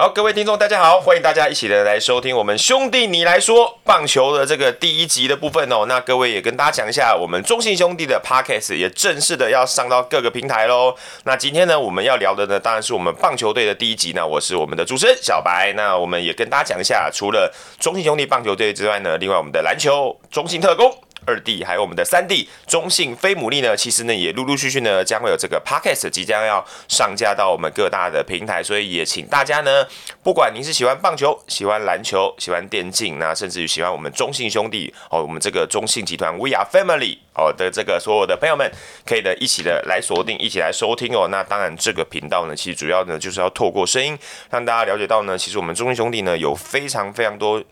好，各位听众，大家好，欢迎大家一起的来收听我们兄弟你来说棒球的这个第一集的部分哦。那各位也跟大家讲一下，我们中信兄弟的 Podcast 也正式的要上到各个平台喽。那今天呢，我们要聊的呢，当然是我们棒球队的第一集。那我是我们的主持人小白。那我们也跟大家讲一下，除了中信兄弟棒球队之外呢，另外我们的篮球中信特工。二弟还有我们的三弟中信飞牡蛎呢，其实呢也陆陆续续呢将会有这个 podcast 即将要上架到我们各大的平台，所以也请大家呢，不管您是喜欢棒球、喜欢篮球、喜欢电竞，那甚至于喜欢我们中信兄弟哦，我们这个中信集团 We Are Family 哦的这个所有的朋友们，可以的一起的来锁定，一起来收听哦。那当然这个频道呢，其实主要呢就是要透过声音让大家了解到呢，其实我们中信兄弟呢有非常非常多。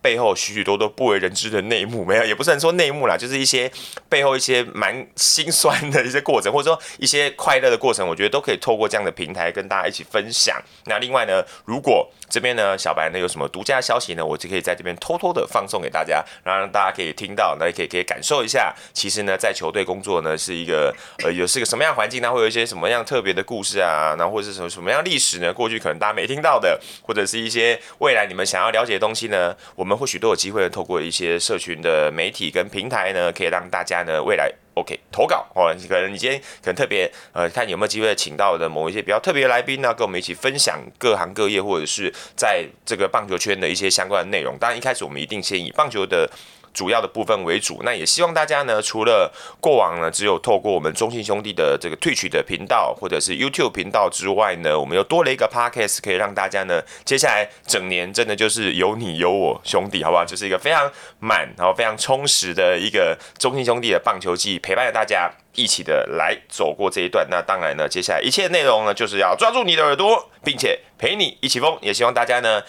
背后许许多多不为人知的内幕，没有，也不是说内幕啦，就是一些背后一些蛮心酸的一些过程，或者说一些快乐的过程，我觉得都可以透过这样的平台跟大家一起分享。那另外呢，如果这边呢小白呢有什么独家消息呢，我就可以在这边偷偷的放送给大家，然后让大家可以听到，那也可以可以感受一下，其实呢在球队工作呢是一个呃有是个什么样环境呢，会有一些什么样特别的故事啊，然后或者是什么什么样历史呢？过去可能大家没听到的，或者是一些未来你们想要了解的东西呢，我们。或许都有机会透过一些社群的媒体跟平台呢，可以让大家呢未来 OK 投稿哦。可能你今天可能特别呃，看有没有机会请到的某一些比较特别来宾呢，跟我们一起分享各行各业或者是在这个棒球圈的一些相关的内容。当然一开始我们一定先以棒球的。主要的部分为主，那也希望大家呢，除了过往呢只有透过我们中信兄弟的这个 Twitch 的频道或者是 YouTube 频道之外呢，我们又多了一个 Podcast，可以让大家呢接下来整年真的就是有你有我兄弟，好不好？就是一个非常满然后非常充实的一个中信兄弟的棒球季，陪伴着大家一起的来走过这一段。那当然呢，接下来一切内容呢，就是要抓住你的耳朵，并且陪你一起疯。也希望大家呢。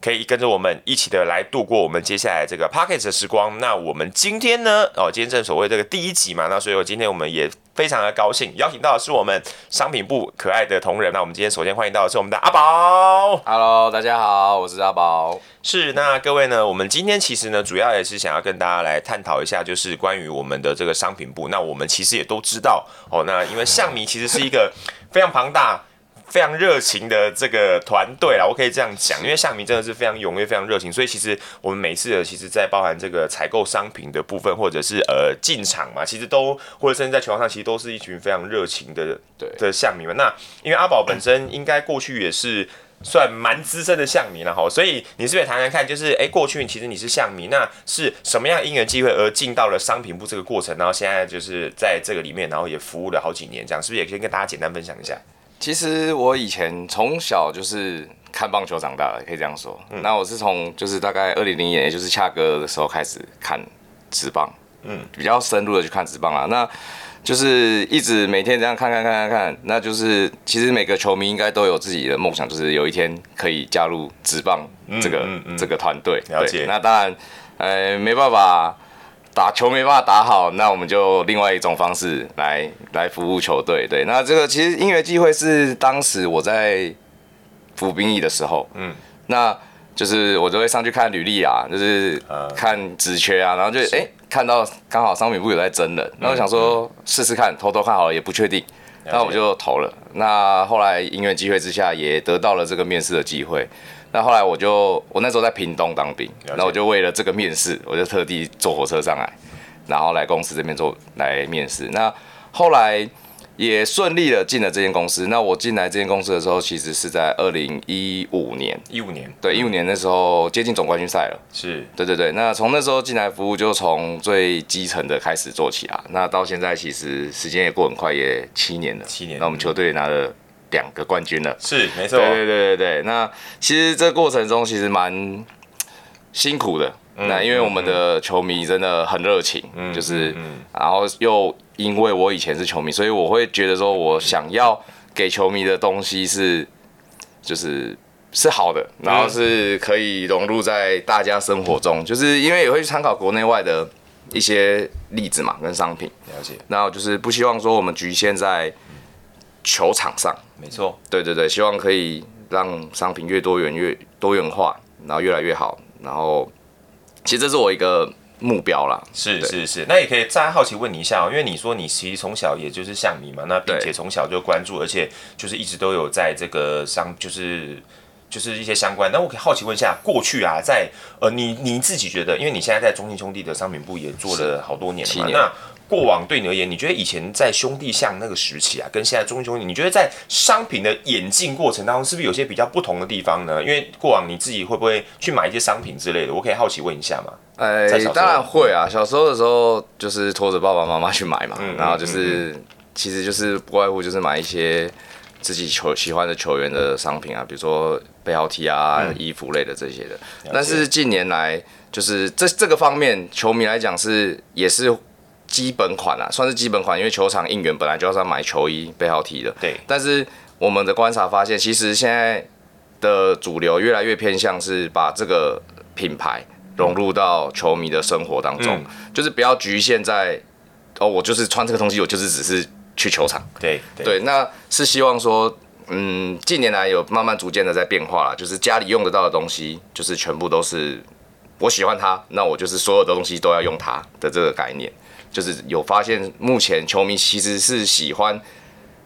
可以跟着我们一起的来度过我们接下来这个 Podcast 的时光。那我们今天呢？哦，今天正所谓这个第一集嘛，那所以我今天我们也非常的高兴，邀请到的是我们商品部可爱的同仁。那我们今天首先欢迎到的是我们的阿宝。Hello，大家好，我是阿宝。是，那各位呢？我们今天其实呢，主要也是想要跟大家来探讨一下，就是关于我们的这个商品部。那我们其实也都知道哦，那因为象迷其实是一个非常庞大。非常热情的这个团队啦，我可以这样讲，因为象迷真的是非常踊跃、非常热情，所以其实我们每次的，其实在包含这个采购商品的部分，或者是呃进场嘛，其实都或者甚至在球场上，其实都是一群非常热情的对的象迷们。那因为阿宝本身应该过去也是算蛮资深的象迷了哈，所以你是不是也谈谈看，就是哎、过去其实你是象迷，那是什么样因缘机会而进到了商品部这个过程，然后现在就是在这个里面，然后也服务了好几年，这样是不是也可以跟大家简单分享一下？其实我以前从小就是看棒球长大的，可以这样说。嗯、那我是从就是大概二零零一年，也就是恰哥的时候开始看职棒，嗯，比较深入的去看职棒啊。那就是一直每天这样看看看看看，那就是其实每个球迷应该都有自己的梦想，就是有一天可以加入职棒这个、嗯嗯嗯、这个团队。了解。那当然，呃，没办法。打球没办法打好，那我们就另外一种方式来来服务球队。对，那这个其实音乐机会是当时我在服兵役的时候，嗯，那就是我就会上去看履历啊，就是看职缺啊，然后就哎、欸、看到刚好商品部有在征人，那我想说试试看，偷偷看好了也不确定，那我就投了。那后来音乐机会之下也得到了这个面试的机会。那后来我就，我那时候在屏东当兵，那我就为了这个面试，我就特地坐火车上来，然后来公司这边做来面试。那后来也顺利的进了这间公司。那我进来这间公司的时候，其实是在二零一五年，一五年，对，一五年那时候接近总冠军赛了。是，对对对。那从那时候进来服务，就从最基层的开始做起啊。那到现在其实时间也过很快，也七年了。七年。那我们球队也拿了。两个冠军了，是没错。对对对对对，那其实这过程中其实蛮辛苦的。嗯、那因为我们的球迷真的很热情，嗯、就是，嗯、然后又因为我以前是球迷，所以我会觉得说我想要给球迷的东西是，就是是好的，然后是可以融入在大家生活中，嗯、就是因为也会参考国内外的一些例子嘛，跟商品。了解。然后就是不希望说我们局限在球场上。没错，对对对，希望可以让商品越多元越多元化，然后越来越好，然后其实这是我一个目标啦。是是是，那也可以再好奇问你一下哦，因为你说你其实从小也就是像你嘛，那并且从小就关注，而且就是一直都有在这个商就是就是一些相关。那我可以好奇问一下，过去啊，在呃，你你自己觉得，因为你现在在中信兄弟的商品部也做了好多年了嘛，年。那过往对你而言，你觉得以前在兄弟象那个时期啊，跟现在中信兄弟，你觉得在商品的演进过程当中，是不是有些比较不同的地方呢？因为过往你自己会不会去买一些商品之类的？我可以好奇问一下吗？哎、欸，当然会啊。小时候的时候，就是拖着爸爸妈妈去买嘛，嗯、然后就是、嗯，其实就是不外乎就是买一些自己球喜欢的球员的商品啊，比如说背号 T 啊、嗯、衣服类的这些的。但是近年来，就是这这个方面，球迷来讲是也是基本款啊，算是基本款，因为球场应援本来就要是买球衣背号 T 的。对。但是我们的观察发现，其实现在的主流越来越偏向是把这个品牌。融入到球迷的生活当中，嗯、就是不要局限在哦，我就是穿这个东西，我就是只是去球场。对对，对，那是希望说，嗯，近年来有慢慢逐渐的在变化了，就是家里用得到的东西，就是全部都是我喜欢它，那我就是所有的东西都要用它的这个概念，就是有发现，目前球迷其实是喜欢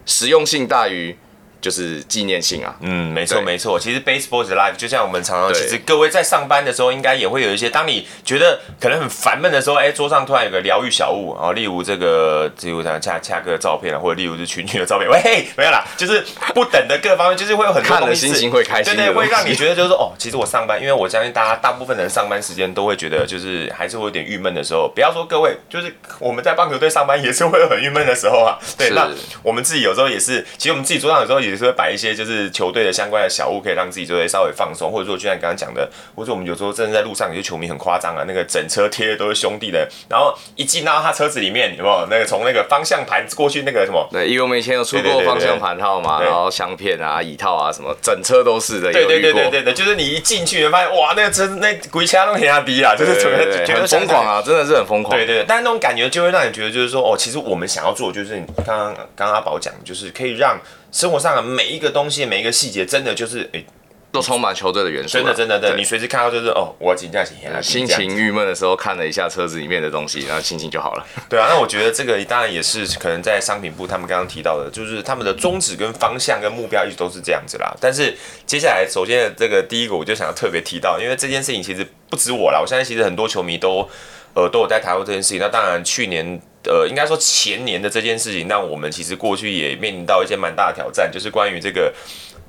实用性大于。就是纪念性啊，嗯，没错没错。其实 baseball is life，就像我们常常，其实各位在上班的时候，应该也会有一些，当你觉得可能很烦闷的时候，哎、欸，桌上突然有个疗愈小物，然后例如这个，例如像恰恰哥的照片啊，或者例如是群群的照片，喂，没有啦，就是不等的各方面，就是会有很多东西，看了心情会开心，对，对对，会让你觉得就是说，哦，其实我上班，因为我相信大家大部分人上班时间都会觉得，就是还是会有点郁闷的时候。不要说各位，就是我们在棒球队上班也是会有很郁闷的时候啊。对，那我们自己有时候也是，其实我们自己桌上有时候也是会摆一些就是。球队的相关的小物，可以让自己就会稍微放松，或者说就像你刚刚讲的，或者我们有时候真的在路上，有些球迷很夸张啊，那个整车贴的都是兄弟的，然后一进到他车子里面，有没有那个从那个方向盘过去那个什么？对，因为我们以前有出过方向盘套嘛，然后相片啊、椅套啊什么，整车都是的。对对对对对对，就是你一进去，你发现哇，那个车那鬼车都很压低啊，就是觉得觉得疯狂啊，真的是很疯狂。对对对，但是那种感觉就会让你觉得，就是说哦，其实我们想要做，就是你刚刚阿宝讲，就是可以让。生活上的每一个东西，每一个细节，真的就是诶，都充满球队的元素。真的，真的，你随时看到就是哦，我要紧张起来了。心情郁闷的时候，看了一下车子里面的东西，然后心情就好了。对啊，那我觉得这个当然也是可能在商品部他们刚刚提到的，就是他们的宗旨跟方向跟目标一直都是这样子啦。但是接下来，首先这个第一个，我就想要特别提到，因为这件事情其实不止我啦，我相信其实很多球迷都呃都有在谈过这件事情。那当然去年。呃，应该说前年的这件事情，让我们其实过去也面临到一些蛮大的挑战，就是关于这个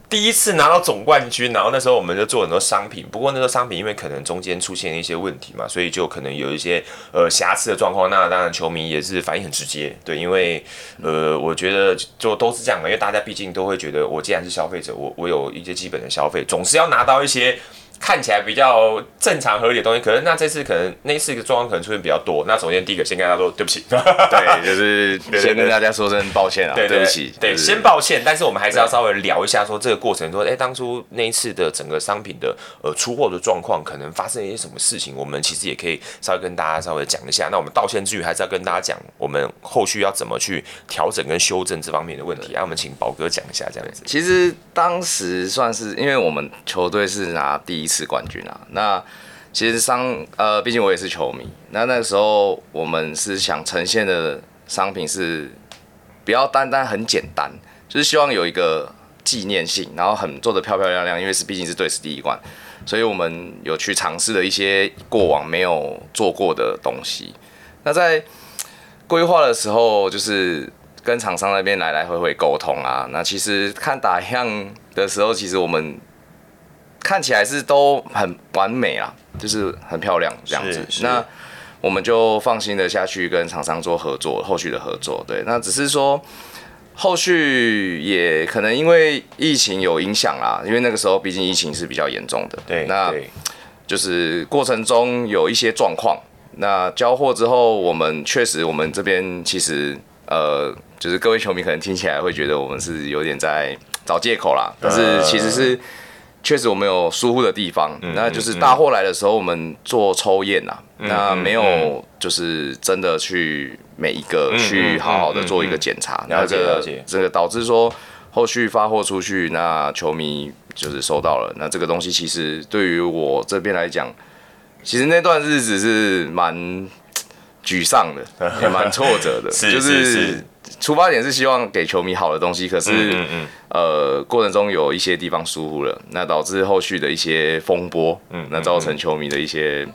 第一次拿到总冠军，然后那时候我们就做很多商品，不过那个商品因为可能中间出现一些问题嘛，所以就可能有一些呃瑕疵的状况。那当然球迷也是反应很直接，对，因为呃，我觉得就都是这样嘛，因为大家毕竟都会觉得，我既然是消费者，我我有一些基本的消费，总是要拿到一些。看起来比较正常合理的东西，可是那这次可能那次的状况可能出现比较多。那首先第一个先跟大家说对不起，对，就是先跟大家说声抱歉啊，对，对，不起，对，先抱歉。但是我们还是要稍微聊一下说这个过程，说哎、欸，当初那一次的整个商品的呃出货的状况，可能发生一些什么事情，我们其实也可以稍微跟大家稍微讲一下。那我们道歉之余，还是要跟大家讲我们后续要怎么去调整跟修正这方面的问题。那、啊、我们请宝哥讲一下这样子。其实当时算是因为我们球队是拿第一一。次冠军啊，那其实商呃，毕竟我也是球迷。那那个时候我们是想呈现的商品是，不要单单很简单，就是希望有一个纪念性，然后很做得漂漂亮亮，因为是毕竟是队史第一冠，所以我们有去尝试了一些过往没有做过的东西。那在规划的时候，就是跟厂商那边来来回回沟通啊。那其实看打样的时候，其实我们。看起来是都很完美啊，就是很漂亮这样子。那我们就放心的下去跟厂商做合作，后续的合作。对，那只是说后续也可能因为疫情有影响啦，因为那个时候毕竟疫情是比较严重的。对，那就是过程中有一些状况。那交货之后，我们确实我们这边其实呃，就是各位球迷可能听起来会觉得我们是有点在找借口啦，但是其实是。确实我们有疏忽的地方，嗯、那就是大货来的时候，我们做抽验呐、啊嗯，那没有就是真的去每一个去好好的做一个检查，那这个这个导致说后续发货出去，那球迷就是收到了，那这个东西其实对于我这边来讲，其实那段日子是蛮沮丧的，也蛮挫折的，是就是。是是出发点是希望给球迷好的东西，可是嗯嗯嗯呃过程中有一些地方疏忽了，那导致后续的一些风波，嗯，那造成球迷的一些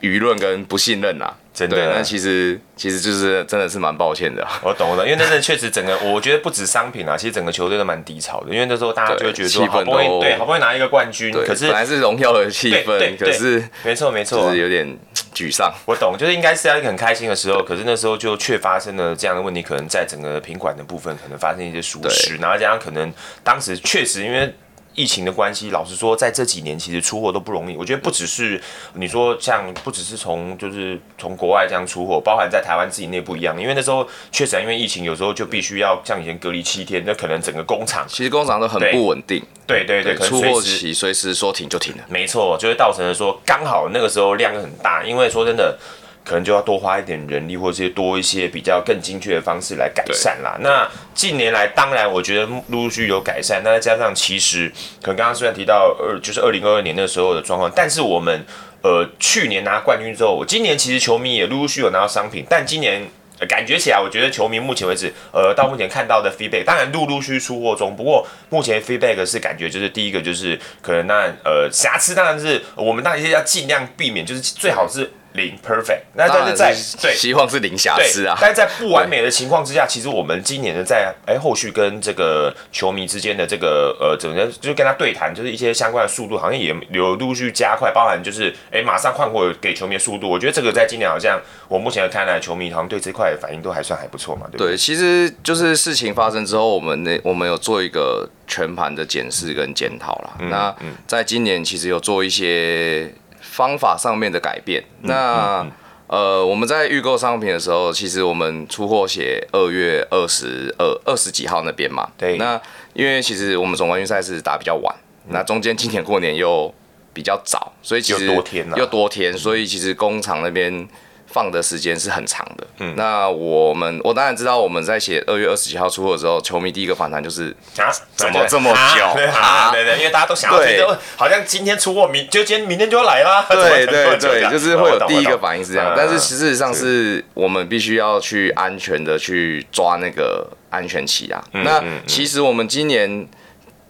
舆论跟不信任啦。真的，那其实其实就是真的是蛮抱歉的。我懂了，因为那阵确实整个，我觉得不止商品啊，其实整个球队都蛮低潮的。因为那时候大家就会觉得说，好不容易对，好不容易拿一个冠军，可是本来是荣耀的气氛，可是没错没错，就是有点沮丧。我懂，就是应该是要一个很开心的时候，可是那时候就却发生了这样的问题，可能在整个品管的部分可能发生一些疏失，然后加上可能当时确实因为。疫情的关系，老实说，在这几年其实出货都不容易。我觉得不只是你说像，不只是从就是从国外这样出货，包含在台湾自己内部一样。因为那时候确实因为疫情，有时候就必须要像以前隔离七天，那可能整个工厂其实工厂都很不稳定。对对对，对，出货期随时说停就停了。没错，就会造成了说刚好那个时候量很大，因为说真的。可能就要多花一点人力，或者是多一些比较更精确的方式来改善啦。那近年来，当然我觉得陆陆续续有改善。那再加上其实，可能刚刚虽然提到二，就是二零二二年那时候的状况，但是我们呃去年拿冠军之后，我今年其实球迷也陆陆续续有拿到商品，但今年、呃、感觉起来，我觉得球迷目前为止，呃，到目前看到的 feedback，当然陆陆续续出货中，不过目前 feedback 是感觉就是第一个就是可能那呃瑕疵，当然是我们当然要尽量避免，就是最好是。零 perfect，那但是在对希望是零瑕疵啊，但是在不完美的情况之下，其实我们今年的在哎、欸、后续跟这个球迷之间的这个呃整个就跟他对谈，就是一些相关的速度好像也有陆续加快，包含就是哎、欸、马上换货给球迷的速度，我觉得这个在今年好像我目前看来，球迷好像对这块的反应都还算还不错嘛，对不对？对，其实就是事情发生之后，我们那我们有做一个全盘的检视跟检讨啦。那在今年其实有做一些。方法上面的改变，那、呃，我们在预购商品的时候，其实我们出货写二月二十二二十几号那边嘛。对。那因为其实我们总冠军赛是打比较晚，嗯、那中间今年过年又比较早，所以其实又多天、啊、又多天，所以其实工厂那边。放的时间是很长的。嗯，那我们我当然知道，我们在写二月二十几号出货的时候，球迷第一个反弹就是啊，怎么这么久？啊对，啊、对对，因为大家都想要对，好像今天出货，明就今天明天就要来啦。对对对，就是会有第一个反应是这样，但是事实上是我们必须要去安全的去抓那个安全期啊。那其实我们今年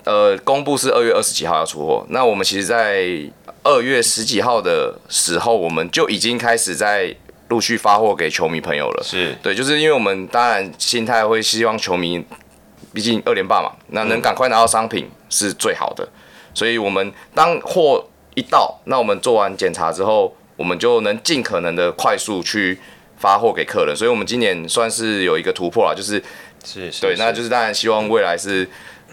呃公布是二月二十几号要出货，那我们其实在二月十几号的时候，我们就已经开始在。陆续发货给球迷朋友了，是。对，就是因为我们当然心态会希望球迷，毕竟二连霸嘛，那能赶快拿到商品是最好的，所以我们当货一到，那我们做完检查之后，我们就能尽可能的快速去发货给客人，所以我们今年算是有一个突破了，就是是，是，对，那就是当然希望未来是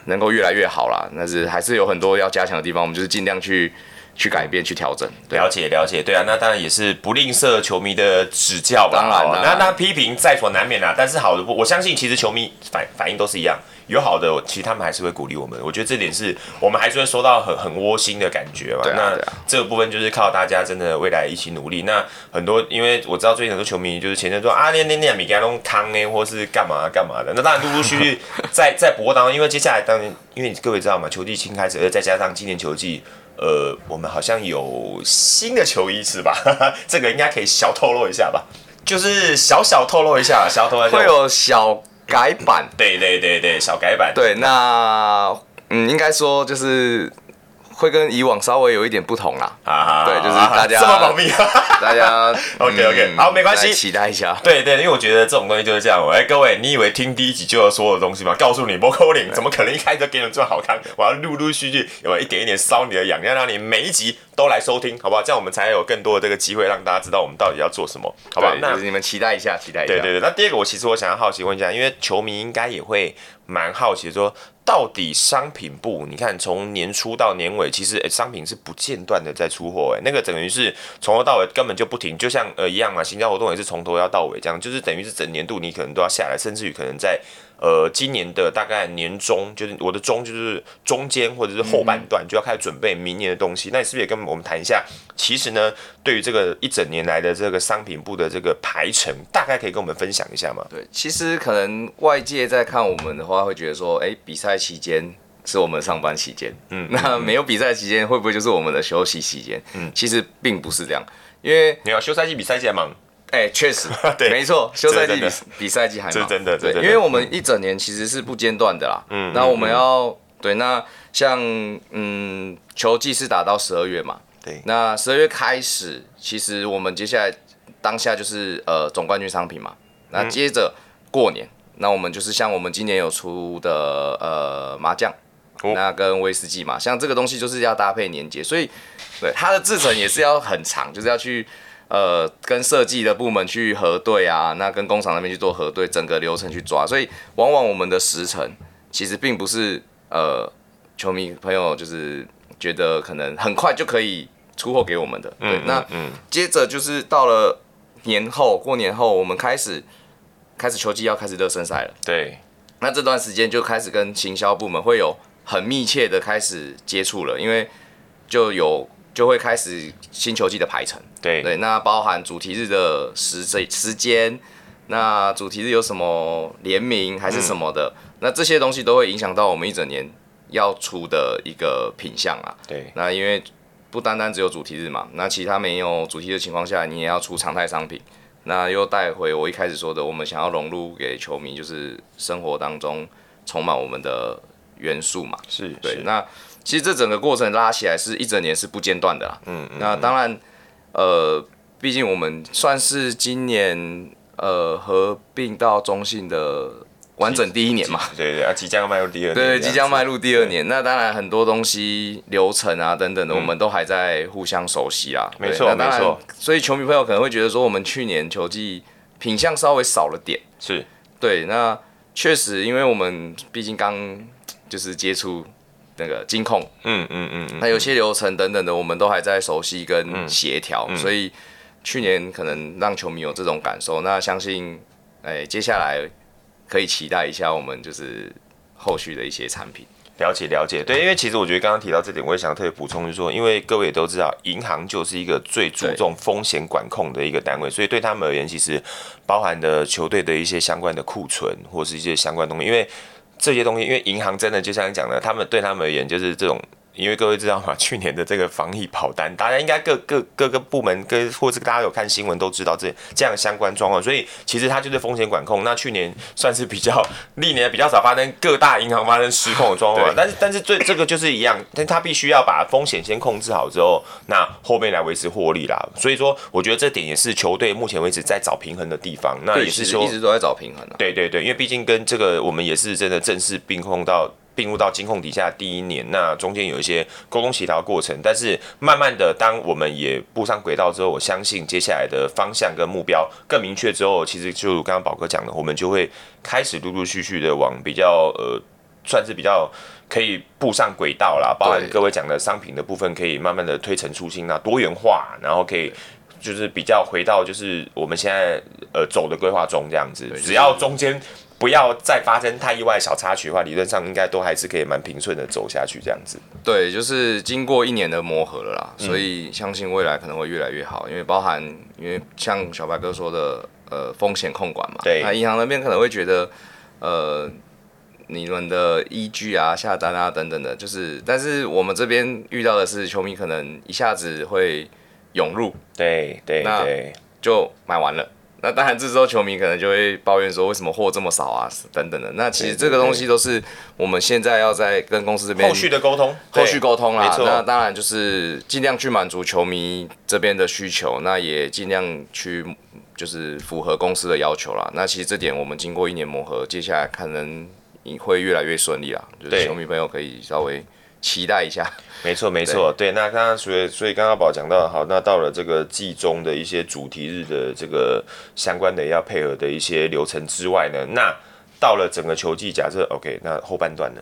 能够越来越好啦，但是还是有很多要加强的地方，我们就是尽量去。去改变，去调整，了解了解，对啊，那当然也是不吝啬球迷的指教吧。当然了，那那批评在所难免啊。但是好的，我相信其实球迷反反应都是一样，有好的，其实他们还是会鼓励我们。我觉得这点是我们还是会收到很很窝心的感觉嘛。那这个部分就是靠大家真的未来一起努力。那很多，因为我知道最近很多球迷就是前阵说啊，那那那米加弄康呢，或是干嘛干嘛的。那当然陆陆续续 在在博当中，因为接下来当然，因为各位知道嘛，球季新开始，而再加上今年球季。呃，我们好像有新的球衣是吧？这个应该可以小透露一下吧，就是小小透露一下，小透露一下会有小改版，对对对对，小改版。对，那嗯，应该说就是。会跟以往稍微有一点不同啦，啊，对，就是大家这么保密，大家 OK OK，好，没关系，期待一下，对对，因为我觉得这种东西就是这样，哎，各位，你以为听第一集就有所有的东西吗？告诉你，不可能，怎么可能一开始就给你这么好看？我要陆陆续续有一点一点烧你的痒，要让你每一集都来收听，好不好？这样我们才有更多的这个机会让大家知道我们到底要做什么，好不好？那你们期待一下，期待一下。对对对，那第二个，我其实我想要好奇问一下，因为球迷应该也会蛮好奇说。到底商品部，你看从年初到年尾，其实诶商品是不间断的在出货，哎那个等于是从头到尾根本就不停，就像呃一样嘛，行销活动也是从头要到尾这样，就是等于是整年度你可能都要下来，甚至于可能在。呃，今年的大概年中，就是我的中，就是中间或者是后半段，就要开始准备明年的东西。嗯、那你是不是也跟我们谈一下？其实呢，对于这个一整年来的这个商品部的这个排程，大概可以跟我们分享一下吗？对，其实可能外界在看我们的话，会觉得说，哎、欸，比赛期间是我们上班期间，嗯，那没有比赛期间会不会就是我们的休息期间？嗯，其实并不是这样，因为你要休赛季比赛季还忙。哎，确实，对，没错，休赛季比比赛季还忙，真的，对，因为我们一整年其实是不间断的啦。嗯，那我们要对，那像嗯，球季是打到十二月嘛？对，那十二月开始，其实我们接下来当下就是呃总冠军商品嘛。那接着过年，那我们就是像我们今年有出的呃麻将，那跟威士忌嘛，像这个东西就是要搭配年节，所以对它的制程也是要很长，就是要去。呃，跟设计的部门去核对啊，那跟工厂那边去做核对，整个流程去抓，所以往往我们的时程其实并不是呃，球迷朋友就是觉得可能很快就可以出货给我们的。对，嗯、那嗯，接着就是到了年后，过年后我们开始开始球季要开始热身赛了。对，那这段时间就开始跟行销部门会有很密切的开始接触了，因为就有。就会开始新球季的排程，对对，那包含主题日的时这时间，那主题日有什么联名还是什么的，嗯、那这些东西都会影响到我们一整年要出的一个品相啊。对，那因为不单单只有主题日嘛，那其他没有主题的情况下，你也要出常态商品，那又带回我一开始说的，我们想要融入给球迷，就是生活当中充满我们的元素嘛。是，对，是那。其实这整个过程拉起来是一整年是不间断的啦。嗯，嗯，那当然，呃，毕竟我们算是今年呃合并到中信的完整第一年嘛。对对啊，即将迈入第二年。对，即将迈入第二年。那当然很多东西流程啊等等的，我们都还在互相熟悉啦。没错没错。所以球迷朋友可能会觉得说，我们去年球季品相稍微少了点。是。对，那确实，因为我们毕竟刚就是接触。那个金控，嗯嗯嗯，那有些流程等等的，我们都还在熟悉跟协调，所以去年可能让球迷有这种感受。那相信，哎，接下来可以期待一下我们就是后续的一些产品。了解了解，对，因为其实我觉得刚刚提到这点，我也想特别补充，就是说，因为各位也都知道，银行就是一个最注重风险管控的一个单位，所以对他们而言，其实包含的球队的一些相关的库存或是一些相关东西，因为。这些东西，因为银行真的就像你讲的，他们对他们而言就是这种。因为各位知道嘛？去年的这个防疫跑单，大家应该各各各个部门跟或者大家有看新闻都知道这这样相关状况，所以其实它就是风险管控。那去年算是比较 历年比较少发生各大银行发生失控的状况，但是但是最这个就是一样，但他必须要把风险先控制好之后，那后面来维持获利啦。所以说，我觉得这点也是球队目前为止在找平衡的地方。那也是说一直都在找平衡啊。对对对，因为毕竟跟这个我们也是真的正式并控到。并入到金控底下第一年，那中间有一些沟通协调过程，但是慢慢的，当我们也步上轨道之后，我相信接下来的方向跟目标更明确之后，其实就刚刚宝哥讲的，我们就会开始陆陆续续的往比较呃，算是比较可以步上轨道啦。包含各位讲的商品的部分，可以慢慢的推陈出新，那多元化，然后可以就是比较回到就是我们现在呃走的规划中这样子，只要中间。不要再发生太意外小插曲的话，理论上应该都还是可以蛮平顺的走下去这样子。对，就是经过一年的磨合了啦，所以相信未来可能会越来越好。因为包含，因为像小白哥说的，呃，风险控管嘛。对。那银行那边可能会觉得，呃，你们的依据啊、下单啊等等的，就是，但是我们这边遇到的是球迷可能一下子会涌入，对对对，那就买完了。那当然，这时候球迷可能就会抱怨说，为什么货这么少啊，等等的。那其实这个东西都是我们现在要在跟公司这边后续的沟通，后续沟通啦。那当然就是尽量去满足球迷这边的需求，那也尽量去就是符合公司的要求啦。那其实这点我们经过一年磨合，接下来可能会越来越顺利啦。就是球迷朋友可以稍微期待一下。没错，没错，对，那刚刚所以所以刚刚宝讲到，好，那到了这个季中的一些主题日的这个相关的要配合的一些流程之外呢，那到了整个球季，假设 OK，那后半段呢，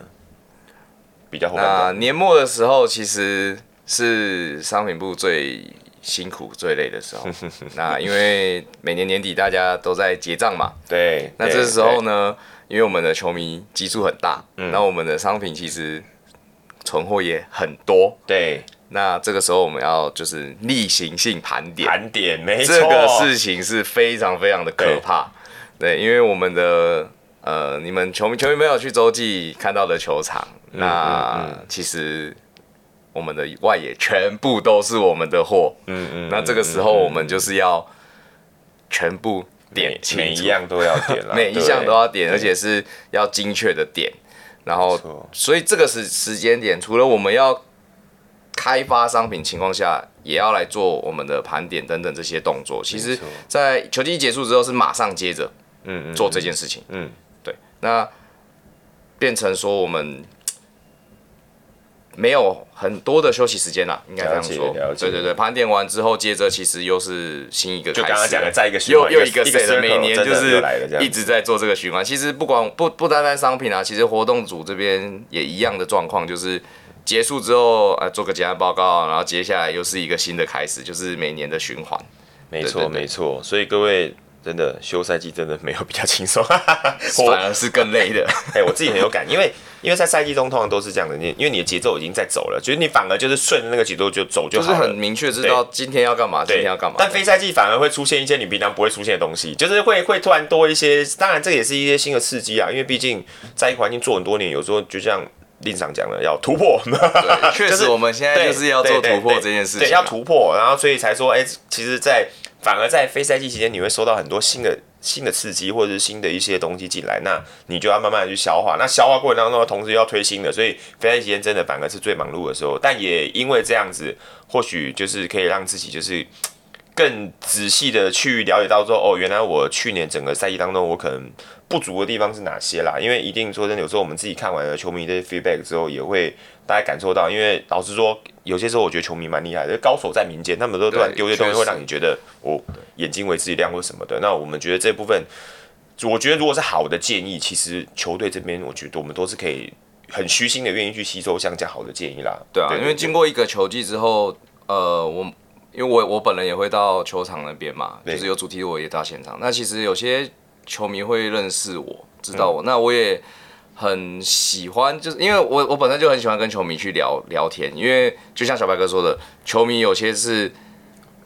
比较后半段，年末的时候其实是商品部最辛苦、最累的时候。那因为每年年底大家都在结账嘛，对，那这时候呢，因为我们的球迷基数很大，嗯，那我们的商品其实。存货也很多，对。那这个时候我们要就是例行性盘点，盘点，没错。这个事情是非常非常的可怕，对，对，因为我们的呃，你们球迷球迷没有去洲际看到的球场，嗯、那、嗯、其实我们的外野全部都是我们的货，嗯嗯。那这个时候我们就是要全部点清一样都要点了，每一项都要点，而且是要精确的点。然后，所以这个时时间点，除了我们要开发商品情况下，也要来做我们的盘点等等这些动作。其实，在球季结束之后，是马上接着嗯做这件事情。嗯，对。那变成说我们没有很多的休息时间了，应该这样说。对对对，盘点完之后，接着其实又是新一个开始。就刚刚讲的，再一个又又一个 set，每年就是一直在做这个循环。其实不管不不单单商品啊，其实活动组这边也一样的状况，就是。结束之后，呃，做个简单报告，然后接下来又是一个新的开始，就是每年的循环。没错，没错。所以各位真的休赛季真的没有比较轻松，反而是更累的。哎、欸，我自己很有感，因为因为在赛季中通常都是这样的，你因为你的节奏已经在走了，就是你反而就是顺着那个节奏就走就好了，就是很明确知道今天要干嘛，今天要干嘛。但非赛季反而会出现一些你平常不会出现的东西，就是会会突然多一些。当然，这也是一些新的刺激啊，因为毕竟在一个环境做很多年，有时候就像。令上讲的要突破，确实我们现在就是要做突破这件事情，对，要突破，然后所以才说，哎、欸，其实，在反而在非赛季期间，你会收到很多新的新的刺激，或者是新的一些东西进来，那你就要慢慢的去消化。那消化过程当中，同时要推新的，所以非赛季期间真的反而是最忙碌的时候。但也因为这样子，或许就是可以让自己就是更仔细的去了解到说，哦，原来我去年整个赛季当中，我可能。不足的地方是哪些啦？因为一定说真的，有时候我们自己看完了球迷的 feedback 之后，也会大家感受到。因为老实说，有些时候我觉得球迷蛮厉害的，高手在民间，他们都突然丢些东西，会让你觉得我眼睛为之一亮或什么的。那我们觉得这部分，我觉得如果是好的建议，其实球队这边，我觉得我们都是可以很虚心的愿意去吸收像这样好的建议啦。对啊，因为经过一个球季之后，呃，我因为我我本人也会到球场那边嘛，就是有主题我也到现场。那其实有些。球迷会认识我，知道我，嗯、那我也很喜欢，就是因为我我本身就很喜欢跟球迷去聊聊天，因为就像小白哥说的，球迷有些是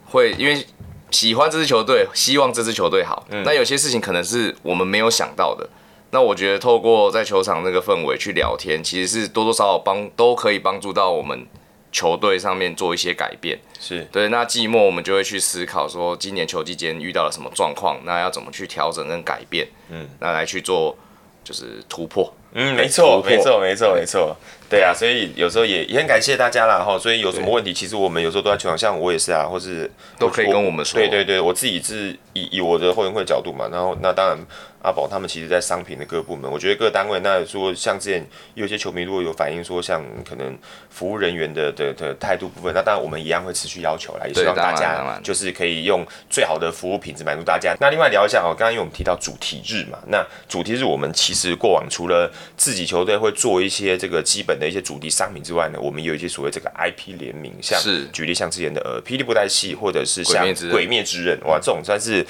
会因为喜欢这支球队，希望这支球队好，那、嗯、有些事情可能是我们没有想到的，那我觉得透过在球场那个氛围去聊天，其实是多多少少帮都可以帮助到我们。球队上面做一些改变，是对。那季末我们就会去思考说，今年球季间遇到了什么状况，那要怎么去调整跟改变，嗯，那来去做就是突破。嗯，没错，没错，没错，没错。对啊，所以有时候也也很感谢大家啦哈。所以有什么问题，其实我们有时候都在球场，像我也是啊，或是都可以跟我们说。对对对，我自己是以以我的后援会角度嘛，然后那当然。阿宝他们其实，在商品的各部门，我觉得各单位，那说像之前有些球迷如果有反映说，像可能服务人员的的的态度部分，那当然我们一样会持续要求来，也希望大家就是可以用最好的服务品质满足大家。那另外聊一下哦，刚刚因为我们提到主题日嘛，那主题日我们其实过往除了自己球队会做一些这个基本的一些主题商品之外呢，我们有一些所谓这个 IP 联名，像举例像之前的呃霹雳布袋戏，或者是像鬼灭之刃，哇，这种算是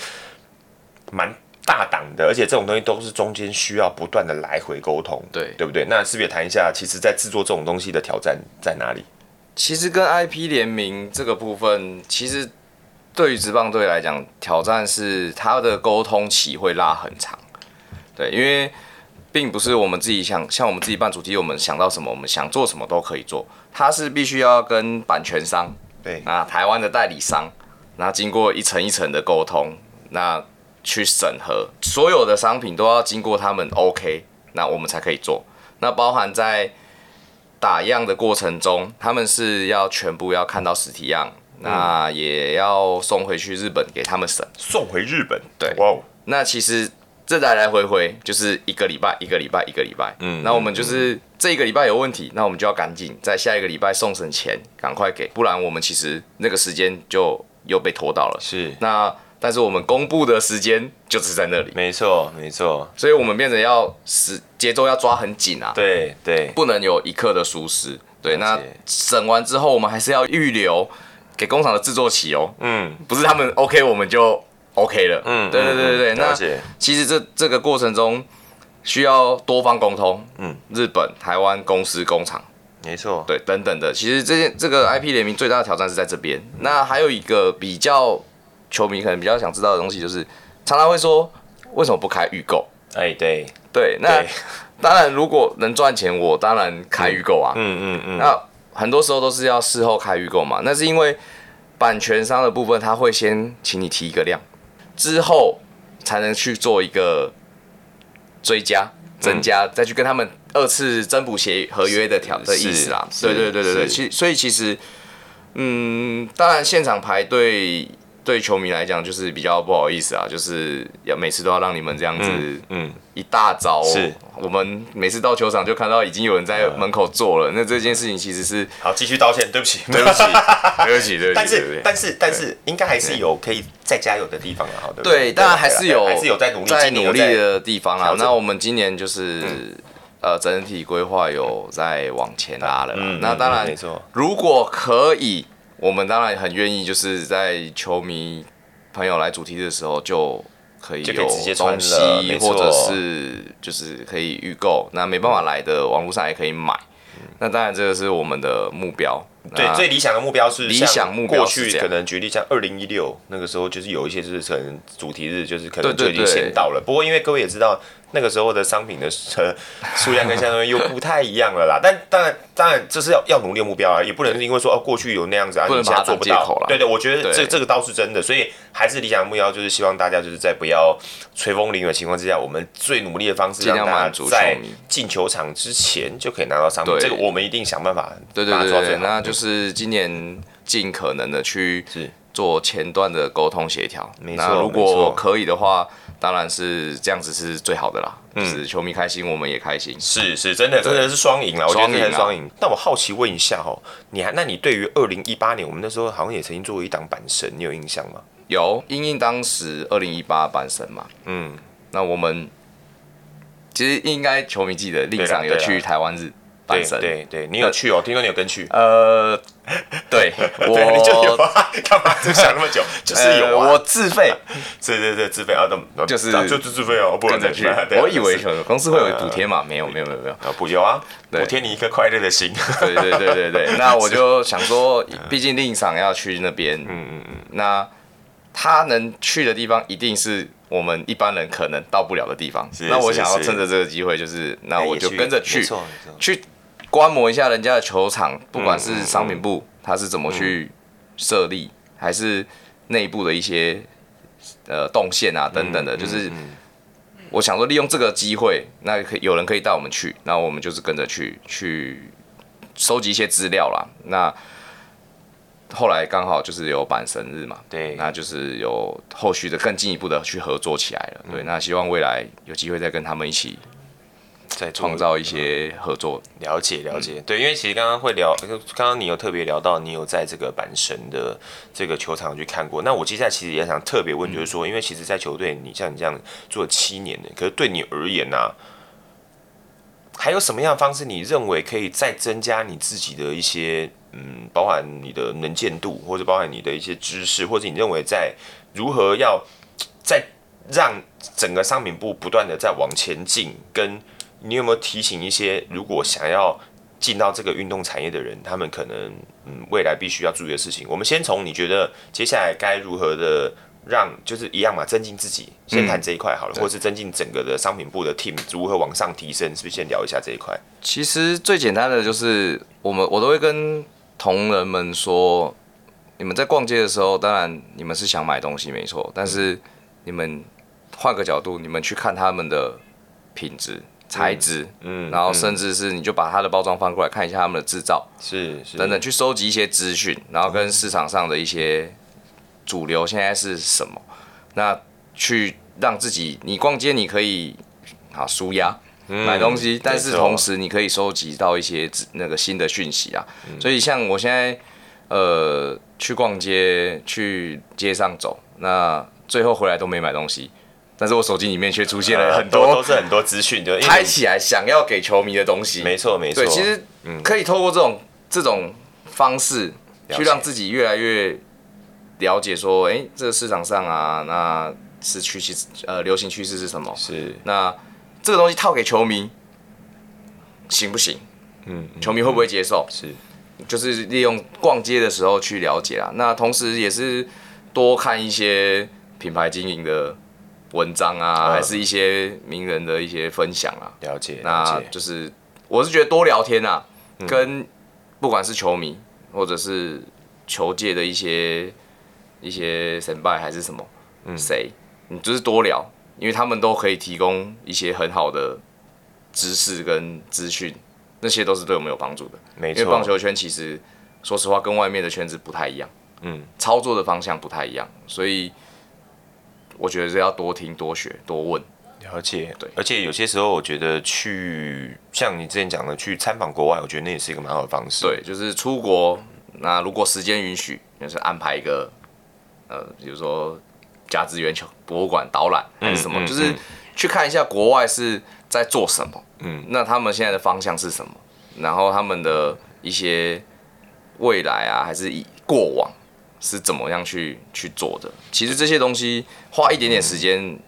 蛮。大档的，而且这种东西都是中间需要不断的来回沟通，对对不对？那是不是也谈一下，其实在制作这种东西的挑战在哪里？其实跟 IP 联名这个部分，其实对于职棒队来讲，挑战是它的沟通期会拉很长。对，因为并不是我们自己想，像我们自己办主题，我们想到什么，我们想做什么都可以做。它是必须要跟版权商，对啊，台湾的代理商，那经过一层一层的沟通，那。去审核所有的商品都要经过他们 OK，那我们才可以做。那包含在打样的过程中，他们是要全部要看到实体样，那也要送回去日本给他们审。送回日本，对。哇哦。那其实这来来回回就是一个礼拜，一个礼拜，一个礼拜。嗯。那我们就是这一个礼拜有问题，那我们就要赶紧在下一个礼拜送审前赶快给，不然我们其实那个时间就又被拖到了。是。那。但是我们公布的时间就是在那里，没错没错，所以我们变成要时节奏要抓很紧啊，对对，不能有一刻的疏失。对，那审完之后，我们还是要预留给工厂的制作期哦。嗯，不是他们 OK 我们就 OK 了。嗯，对对对对对。那其实这这个过程中需要多方沟通。嗯，日本、台湾公司、工厂，没错，对，等等的。其实这件这个 IP 联名最大的挑战是在这边。那还有一个比较。球迷可能比较想知道的东西，就是常常会说为什么不开预购？哎、欸，对对，那当然如果能赚钱，我当然开预购啊。嗯嗯嗯。那很多时候都是要事后开预购嘛，那是因为版权商的部分他会先请你提一个量，之后才能去做一个追加、增加，嗯、再去跟他们二次增补协合约的条的意思啦。对对对对对，其所以其实，嗯，当然现场排队。对球迷来讲，就是比较不好意思啊，就是要每次都要让你们这样子，嗯，嗯一大早是，我们每次到球场就看到已经有人在门口坐了，嗯、那这件事情其实是好，继续道歉，对不起，对不起，对不起，对不起，但是但是但是应该还是有可以再加油的地方啊，好的，对，当然还是有，还是有在努力在努力的地方啦。那我们今年就是、嗯、呃整体规划有在往前拉了，嗯、那当然没错，如果可以。我们当然很愿意，就是在球迷朋友来主题的时候就可以有东西，或者是就是可以预购。那没办法来的，网络上也可以买。那当然这个是我们的目标。对，最理想的目标是理想目标。过去可能举例像二零一六那个时候，就是有一些就是可能主题日，就是可能就已经先到了。不过因为各位也知道。那个时候的商品的车数量跟现在又不太一样了啦，但当然当然这是要要努力的目标啊，也不能是因为说哦过去有那样子啊，你现在做不到。对对，我觉得这这个倒是真的，所以还是理想的目标就是希望大家就是在不要吹风淋雨的情况之下，我们最努力的方式让大家在进球场之前就可以拿到商品，这个我们一定想办法。对对对对，那就是今年尽可能的去做前段的沟通协调。那如果可以的话。当然是这样子是最好的啦，嗯，是球迷开心，我们也开心，是是真的，真的是双赢啦，我觉得是双赢。但我好奇问一下哦，你还那你对于二零一八年我们那时候好像也曾经做过一档板神，你有印象吗？有，因应当时二零一八板神嘛，嗯，那我们其实应该球迷记得，令上有去台湾日。对对对，你有去哦？听说你有跟去？呃，对，我你就有啊？干嘛就想那么久？就是有我自费，对对对，自费啊，都就是就自费哦，不能再去。我以为公司会有补贴嘛，没有没有没有没有，补有啊，补贴你一颗快乐的心。对对对对对，那我就想说，毕竟另一场要去那边，嗯嗯嗯，那他能去的地方，一定是我们一般人可能到不了的地方。那我想要趁着这个机会，就是那我就跟着去，去。观摩一下人家的球场，不管是商品部他是怎么去设立，还是内部的一些呃动线啊等等的，就是我想说利用这个机会，那可有人可以带我们去，那我们就是跟着去去收集一些资料啦。那后来刚好就是有板神日嘛，对，那就是有后续的更进一步的去合作起来了。对，那希望未来有机会再跟他们一起。再创造一些合作，了解了解，对，因为其实刚刚会聊，刚刚你有特别聊到，你有在这个阪神的这个球场去看过。那我接下来其实也想特别问，就是说，因为其实，在球队，你像你这样做七年的，可是对你而言呢、还有什么样的方式，你认为可以再增加你自己的一些，嗯，包含你的能见度，或者包含你的一些知识，或者你认为在如何要再让整个商品部不断的在往前进，跟你有没有提醒一些如果想要进到这个运动产业的人，他们可能嗯未来必须要注意的事情？我们先从你觉得接下来该如何的让就是一样嘛，增进自己，先谈这一块好了，嗯、或是增进整个的商品部的 team 如何往上提升，是不是先聊一下这一块？其实最简单的就是我们我都会跟同仁们说，你们在逛街的时候，当然你们是想买东西没错，但是你们换个角度，你们去看他们的品质。材质，嗯，然后甚至是你就把它的包装翻过来看一下他们的制造，是是。等等，去收集一些资讯，然后跟市场上的一些主流现在是什么，那去让自己你逛街你可以好舒压买东西，但是同时你可以收集到一些那个新的讯息啊，所以像我现在呃去逛街去街上走，那最后回来都没买东西。但是我手机里面却出现了很多，呃、都是很多资讯，就拍起来想要给球迷的东西。没错，没错。对，其实可以透过这种、嗯、这种方式，去让自己越来越了解，说，哎、欸，这个市场上啊，那是趋势，呃，流行趋势是什么？是。那这个东西套给球迷行不行？嗯，球迷会不会接受？是。就是利用逛街的时候去了解啊，那同时也是多看一些品牌经营的。文章啊，还是一些名人的一些分享啊，了解。那就是我是觉得多聊天啊，跟不管是球迷或者是球界的一些一些神拜还是什么谁，你就是多聊，因为他们都可以提供一些很好的知识跟资讯，那些都是对我们有帮助的。没错，因为棒球圈其实说实话跟外面的圈子不太一样，嗯，操作的方向不太一样，所以我觉得是要多听、多学、多问。了解，对，而且有些时候我觉得去像你之前讲的去参访国外，我觉得那也是一个蛮好的方式。对，就是出国，那如果时间允许，就是安排一个，呃，比如说甲子园球博物馆导览还是什么，嗯、就是去看一下国外是在做什么，嗯，那他们现在的方向是什么，然后他们的一些未来啊，还是以过往是怎么样去去做的。其实这些东西花一点点时间。嗯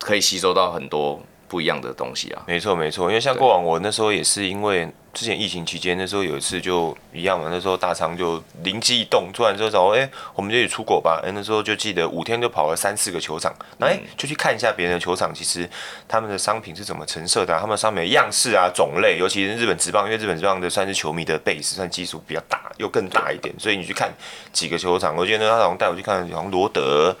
可以吸收到很多不一样的东西啊！没错没错，因为像过往我那时候也是因为之前疫情期间那时候有一次就一样嘛，那时候大仓就灵机一动，突然就说哎，我们就一起出国吧。哎，那时候就记得五天就跑了三四个球场，那哎，就去看一下别人的球场，其实他们的商品是怎么陈设的，他们上面的样式啊、种类，尤其是日本职棒，因为日本职棒的算是球迷的 base，算基数比较大，又更大一点，所以你去看几个球场，我记得他好像带我去看，好像罗德。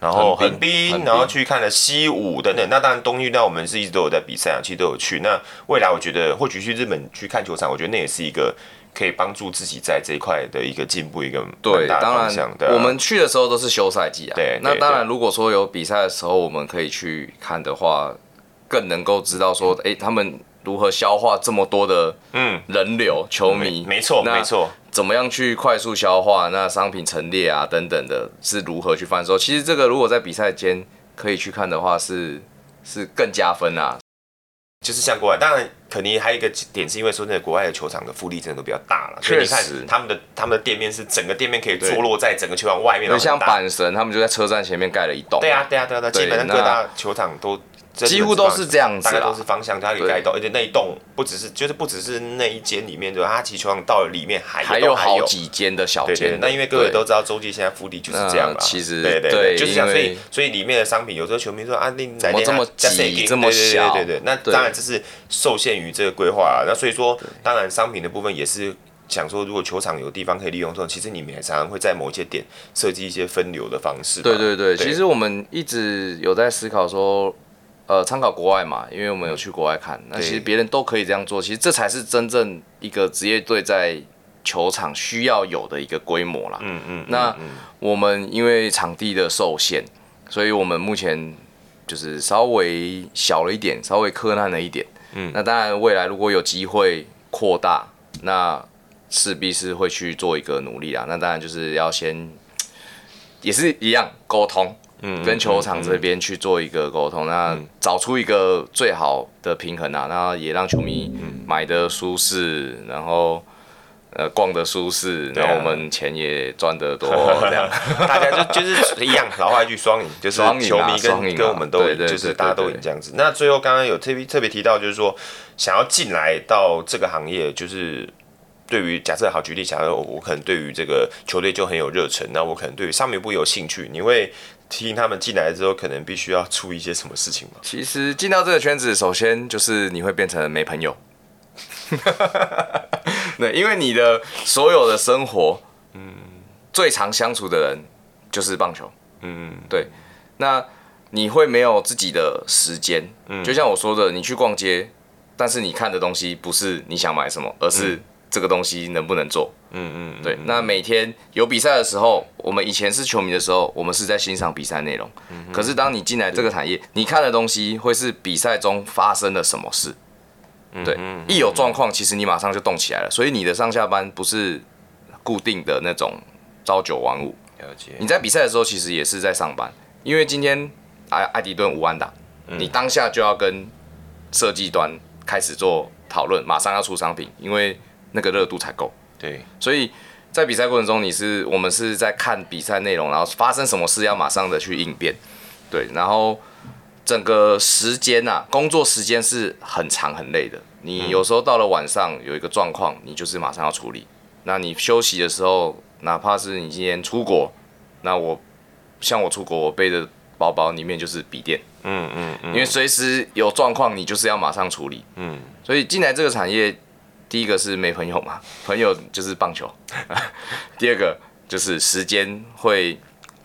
然后横滨，然后去看了西武等等。那当然东京，那我们是一直都有在比赛啊，其实都有去。那未来我觉得，或许去日本去看球场，我觉得那也是一个可以帮助自己在这一块的一个进步，一个。对，当然，我们去的时候都是休赛季啊。对，那当然，如果说有比赛的时候，我们可以去看的话，更能够知道说，哎，他们如何消化这么多的嗯人流球迷。没错，没错。怎么样去快速消化那商品陈列啊等等的，是如何去贩售？其实这个如果在比赛间可以去看的话是，是是更加分啊。就是像国外，当然肯定还有一个点，是因为说那个国外的球场的复利真的都比较大了，所以你看他们的他们的店面是整个店面可以坐落在整个球场外面。就，像阪神，他们就在车站前面盖了一栋。对啊，对啊，对啊，基本上各大球场都。几乎都是这样子，大概都是方向，它可以盖到，而且那一栋不只是，就是不只是那一间里面，对吧？它其实球场到了里面还还有好几间的小间。那因为各位都知道，洲际现在腹地就是这样嘛。其实对对对，就是这样。所以所以里面的商品，有时候球迷说啊，你怎么这么挤，这么小？对对对，那当然这是受限于这个规划啊。那所以说，当然商品的部分也是想说，如果球场有地方可以利用之后，其实你们也常常会在某一些点设计一些分流的方式。对对对，其实我们一直有在思考说。呃，参考国外嘛，因为我们有去国外看，那其实别人都可以这样做，其实这才是真正一个职业队在球场需要有的一个规模啦。嗯嗯。那我们因为场地的受限，所以我们目前就是稍微小了一点，稍微苛难了一点。嗯。那当然，未来如果有机会扩大，那势必是会去做一个努力啦。那当然就是要先，也是一样沟通。嗯，跟球场这边去做一个沟通，那找出一个最好的平衡啊，然后也让球迷买的舒适，然后呃逛的舒适，然后我们钱也赚得多，这样大家就就是一样，老话一句双赢，就是球迷跟跟我们都就是大家都赢这样子。那最后刚刚有特别特别提到，就是说想要进来到这个行业，就是。对于假设好举例，假设我可能对于这个球队就很有热忱，那我可能对于上面部有兴趣，你会听他们进来之后，可能必须要注意一些什么事情吗？其实进到这个圈子，首先就是你会变成没朋友，对，因为你的所有的生活，嗯，最常相处的人就是棒球，嗯，对，那你会没有自己的时间，嗯，就像我说的，你去逛街，但是你看的东西不是你想买什么，而是、嗯。这个东西能不能做？嗯嗯，对。那每天有比赛的时候，我们以前是球迷的时候，我们是在欣赏比赛内容。嗯。可是当你进来这个产业，你看的东西会是比赛中发生了什么事？对。一有状况，其实你马上就动起来了。所以你的上下班不是固定的那种朝九晚五。了解。你在比赛的时候，其实也是在上班，因为今天艾艾迪顿五安打，你当下就要跟设计端开始做讨论，马上要出商品，因为。那个热度才够，对，所以在比赛过程中，你是我们是在看比赛内容，然后发生什么事要马上的去应变，对，然后整个时间呐，工作时间是很长很累的。你有时候到了晚上有一个状况，你就是马上要处理。那你休息的时候，哪怕是你今天出国，那我像我出国，我背的包包里面就是笔电，嗯嗯嗯，因为随时有状况，你就是要马上处理，嗯，所以进来这个产业。第一个是没朋友嘛，朋友就是棒球。第二个就是时间会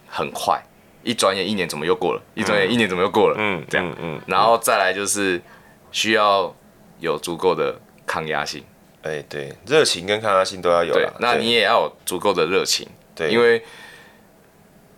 很快，一转眼一年怎么又过了？一转眼一年怎么又过了？嗯，这样，嗯，然后再来就是需要有足够的抗压性。哎，对，热情跟抗压性都要有。对，那你也要有足够的热情。对，因为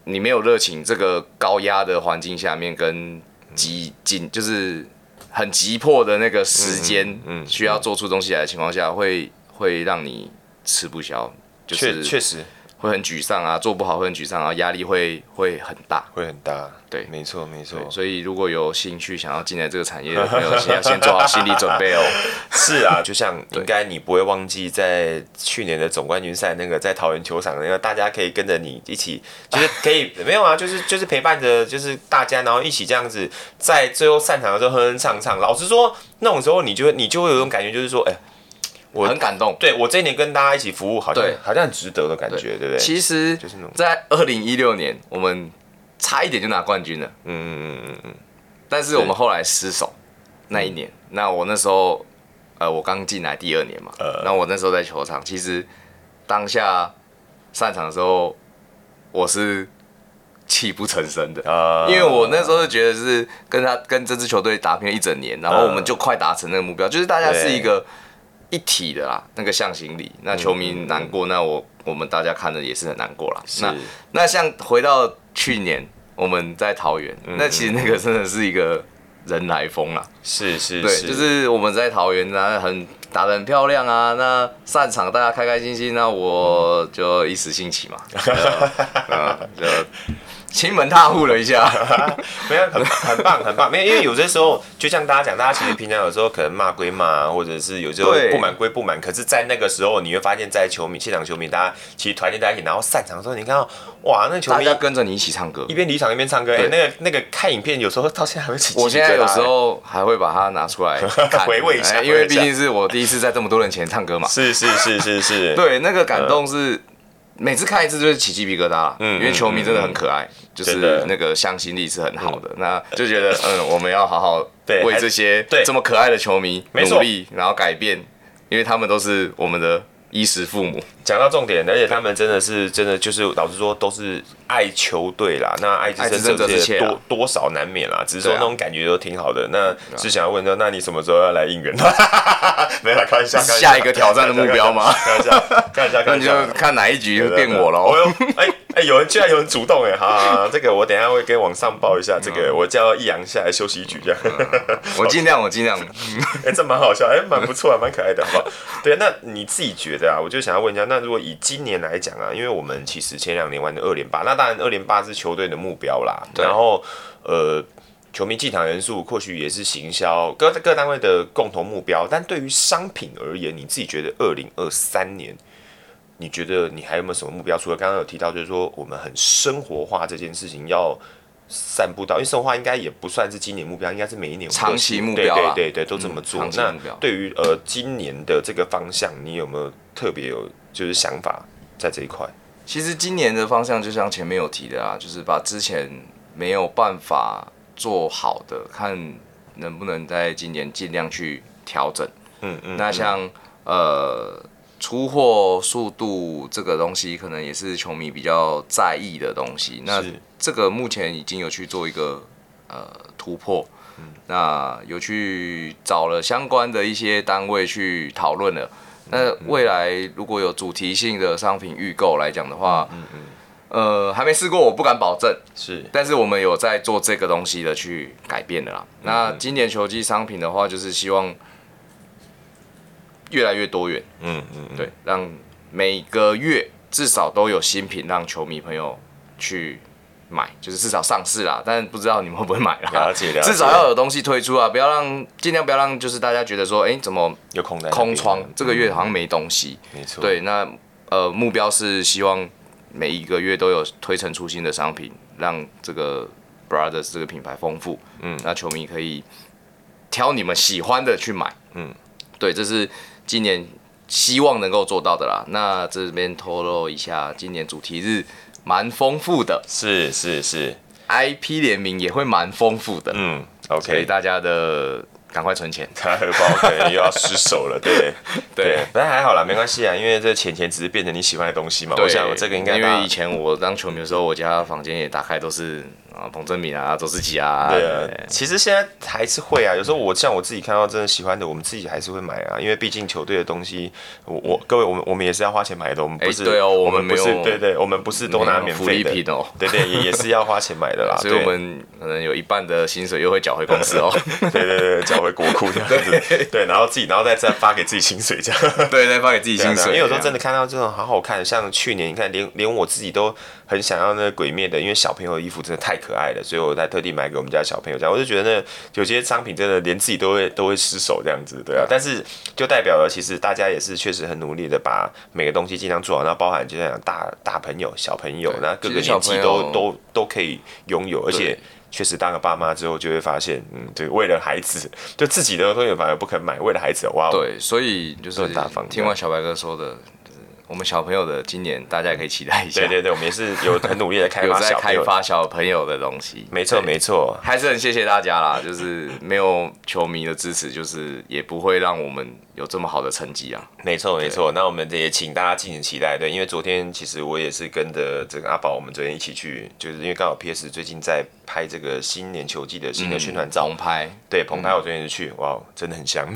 你没有热情，这个高压的环境下面跟急紧就是很急迫的那个时间，嗯，需要做出东西来的情况下，会会让你吃不消。就是确实。会很沮丧啊，做不好会很沮丧，然后压力会会很大，会很大。对，没错没错。所以如果有兴趣想要进来这个产业的朋友，先要先做好心理准备哦。是啊，就像应该你不会忘记在去年的总冠军赛那个在桃园球场，那个大家可以跟着你一起，就是可以 没有啊，就是就是陪伴着就是大家，然后一起这样子在最后散场的时候哼哼唱唱。老实说，那种时候你就会你就会有种感觉，就是说，哎。我很感动，对我这一年跟大家一起服务，好像好像很值得的感觉，对。不对？其实就是在二零一六年，我们差一点就拿冠军了，嗯嗯嗯嗯嗯。但是我们后来失手那一年，那我那时候呃，我刚进来第二年嘛，呃，那我那时候在球场，其实当下散场的时候，我是泣不成声的，因为我那时候就觉得是跟他跟这支球队打拼了一整年，然后我们就快达成那个目标，就是大家是一个。一体的啦，那个象形里，那球迷难过，嗯、那我我们大家看的也是很难过啦。那那像回到去年我们在桃园，嗯、那其实那个真的是一个人来疯啦。是是，对，就是我们在桃园，那很打得很漂亮啊，那散场大家开开心心，那我就一时兴起嘛，嗯，就。亲门踏户了一下，没有很很棒很棒，没有，因为有些时候就像大家讲，大家其实平常有时候可能骂归骂，或者是有时候不满归不满，可是，在那个时候你会发现，在球迷现场球迷大家其实团结在一起，然后散场的时候，你看到哇，那球迷大家跟着你一起唱歌，一边离场一边唱歌，哎，那个那个看影片有时候到现在还会起，我现在有时候还会把它拿出来 回味一下，因为毕竟是我第一次在这么多人前唱歌嘛，是是是是是，对，那个感动是。每次看一次就是起鸡皮疙瘩，嗯，因为球迷真的很可爱，嗯、就是那个向心力是很好的，嗯、那就觉得嗯，我们要好好为这些这么可爱的球迷努力，然后改变，因为他们都是我们的。衣食父母，讲到重点，而且他们真的是真的就是老实说都是爱球队啦。那爱之深者切多多少难免啦，只是说那种感觉都挺好的。那是想要问说，那你什么时候要来应援？没有，开玩笑，下一个挑战的目标吗？开玩笑，开玩笑，那就看哪一局就变我了。哎哎，有人居然有人主动哎，好，这个我等下会跟网上报一下。这个我叫易阳下来休息一局这样。我尽量，我尽量。哎，这蛮好笑，哎，蛮不错，还蛮可爱的，好不好？对，那你自己觉得？啊，我就想要问一下，那如果以今年来讲啊，因为我们其实前两年玩的二连八，那当然二连八是球队的目标啦。然后呃，球迷进场人数或许也是行销各各单位的共同目标。但对于商品而言，你自己觉得二零二三年，你觉得你还有没有什么目标？除了刚刚有提到，就是说我们很生活化这件事情要。散步到，因为生活化应该也不算是今年目标，应该是每一年长期目标，对对对对，都这么做。嗯、那对于呃今年的这个方向，你有没有特别有就是想法在这一块？其实今年的方向就像前面有提的啊，就是把之前没有办法做好的，看能不能在今年尽量去调整。嗯嗯。那像、嗯、呃。出货速度这个东西，可能也是球迷比较在意的东西。那这个目前已经有去做一个呃突破，嗯、那有去找了相关的一些单位去讨论了。那未来如果有主题性的商品预购来讲的话，嗯嗯呃，还没试过，我不敢保证。是，但是我们有在做这个东西的去改变的啦。嗯、那今年球季商品的话，就是希望。越来越多元，嗯嗯，对，让每个月至少都有新品让球迷朋友去买，就是至少上市啦。但不知道你们会不会买啦？了解了解，至少要有东西推出啊，不要让尽量不要让就是大家觉得说，哎、欸，怎么有空空窗？这个月好像没东西。没错，对，那呃目标是希望每一个月都有推陈出新的商品，让这个 Brothers 这个品牌丰富。嗯，那球迷可以挑你们喜欢的去买。嗯，对，这是。今年希望能够做到的啦，那这边透露一下，今年主题日蛮丰富的，是是是，IP 联名也会蛮丰富的，嗯，OK，所以大家的赶快存钱，他荷包可能又要失手了。对 对，对但还好啦，没关系啊，因为这钱钱只是变成你喜欢的东西嘛。对我想这个应该因为以前我当球迷的时候，我家房间也打开都是。啊，彭政闵啊，周思齐啊，对啊，其实现在还是会啊。有时候我像我自己看到真的喜欢的，我们自己还是会买啊。因为毕竟球队的东西，我我各位，我们我们也是要花钱买的。我们不是，对哦，我们不是，对对，我们不是都拿免费的哦。对对，也也是要花钱买的啦。所以我们可能有一半的薪水又会缴回公司哦。对对对，缴回国库 这样子。对，然后自己，然后再再发给自己薪水这样。对，再发给自己薪水。因为有时候真的看到这种好好看，像去年你看，连连我自己都很想要那个鬼灭的，因为小朋友的衣服真的太可爱的，所以我才。特地买给我们家小朋友，这样我就觉得呢，有些商品真的连自己都会都会失手这样子，对啊。但是就代表了，其实大家也是确实很努力的把每个东西尽量做好，那包含就像大大朋友、小朋友，那各个年纪都都都可以拥有，而且确实当了爸妈之后就会发现，嗯，对，为了孩子，就自己的东西反而不肯买，为了孩子，哇，对，所以就是很大方。听完小白哥说的。我们小朋友的今年，大家也可以期待一下。对对对，我们也是有很努力的开发 在开发小朋友的东西。没错没错，还是很谢谢大家啦，就是没有球迷的支持，就是也不会让我们。有这么好的成绩啊！没错没错，那我们也请大家敬请期待。对，因为昨天其实我也是跟着这个阿宝，我们昨天一起去，就是因为刚好 PS 最近在拍这个新年球季的新的宣传照，棚拍。对，棚拍我昨天就去，哇，真的很香，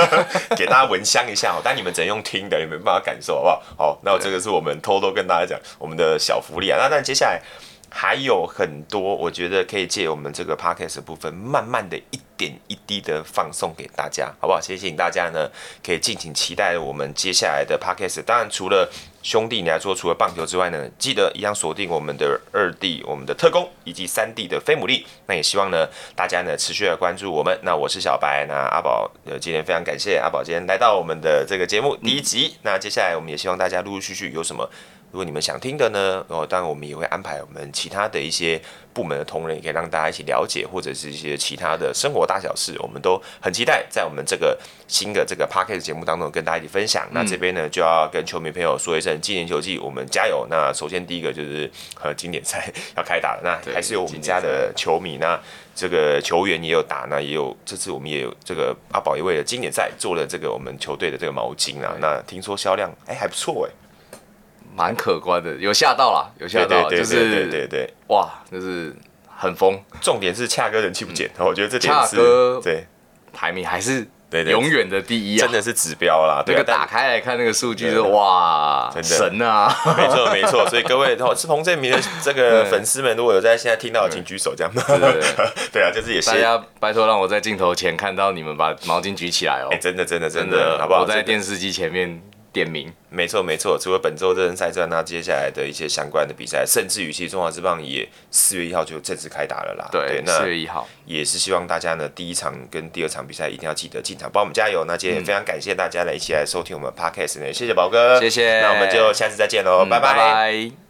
给大家闻香一下哦。但你们只能用听的，你们没办法感受，好不好？好，那我这个是我们偷偷跟大家讲我们的小福利啊。那那接下来。还有很多，我觉得可以借我们这个 podcast 的部分，慢慢的一点一滴的放送给大家，好不好？谢谢大家呢，可以敬请期待我们接下来的 podcast。当然，除了兄弟你来说，除了棒球之外呢，记得一样锁定我们的二弟、我们的特工以及三弟的飞牡蛎。那也希望呢，大家呢持续的关注我们。那我是小白，那阿宝呃，今天非常感谢阿宝今天来到我们的这个节目第一集。那接下来我们也希望大家陆陆续续有什么。如果你们想听的呢，哦，当然我们也会安排我们其他的一些部门的同仁，也可以让大家一起了解，或者是一些其他的生活大小事，我们都很期待在我们这个新的这个 Podcast 节目当中跟大家一起分享。嗯、那这边呢，就要跟球迷朋友说一声，今年球季我们加油。那首先第一个就是和经典赛 要开打了，那还是有我们家的球迷，那这个球员也有打，那也有这次我们也有这个阿宝也为了经典赛做了这个我们球队的这个毛巾啊，那听说销量哎还不错哎。蛮可观的，有吓到啦，有吓到，就是对对对对，哇，就是很疯。重点是恰哥人气不减，我觉得这点是，对，排名还是对永远的第一啊，真的是指标啦。那个打开来看那个数据，是哇，神啊！没错没错，所以各位 是彭振明的这个粉丝们，如果有在现在听到，请举手这样。对啊，就是也是。大家拜托让我在镜头前看到你们把毛巾举起来哦。哎，真的真的真的，好不好？我在电视机前面。点名，没错没错。除了本周热身赛之外，那接下来的一些相关的比赛，甚至于其实中华之棒也四月一号就正式开打了啦。对，那四月一号也是希望大家呢，第一场跟第二场比赛一定要记得进场，帮我们加油。那今天也非常感谢大家来一起来收听我们 Podcast 呢，谢谢宝哥，谢谢。那我们就下次再见喽，拜拜。拜拜。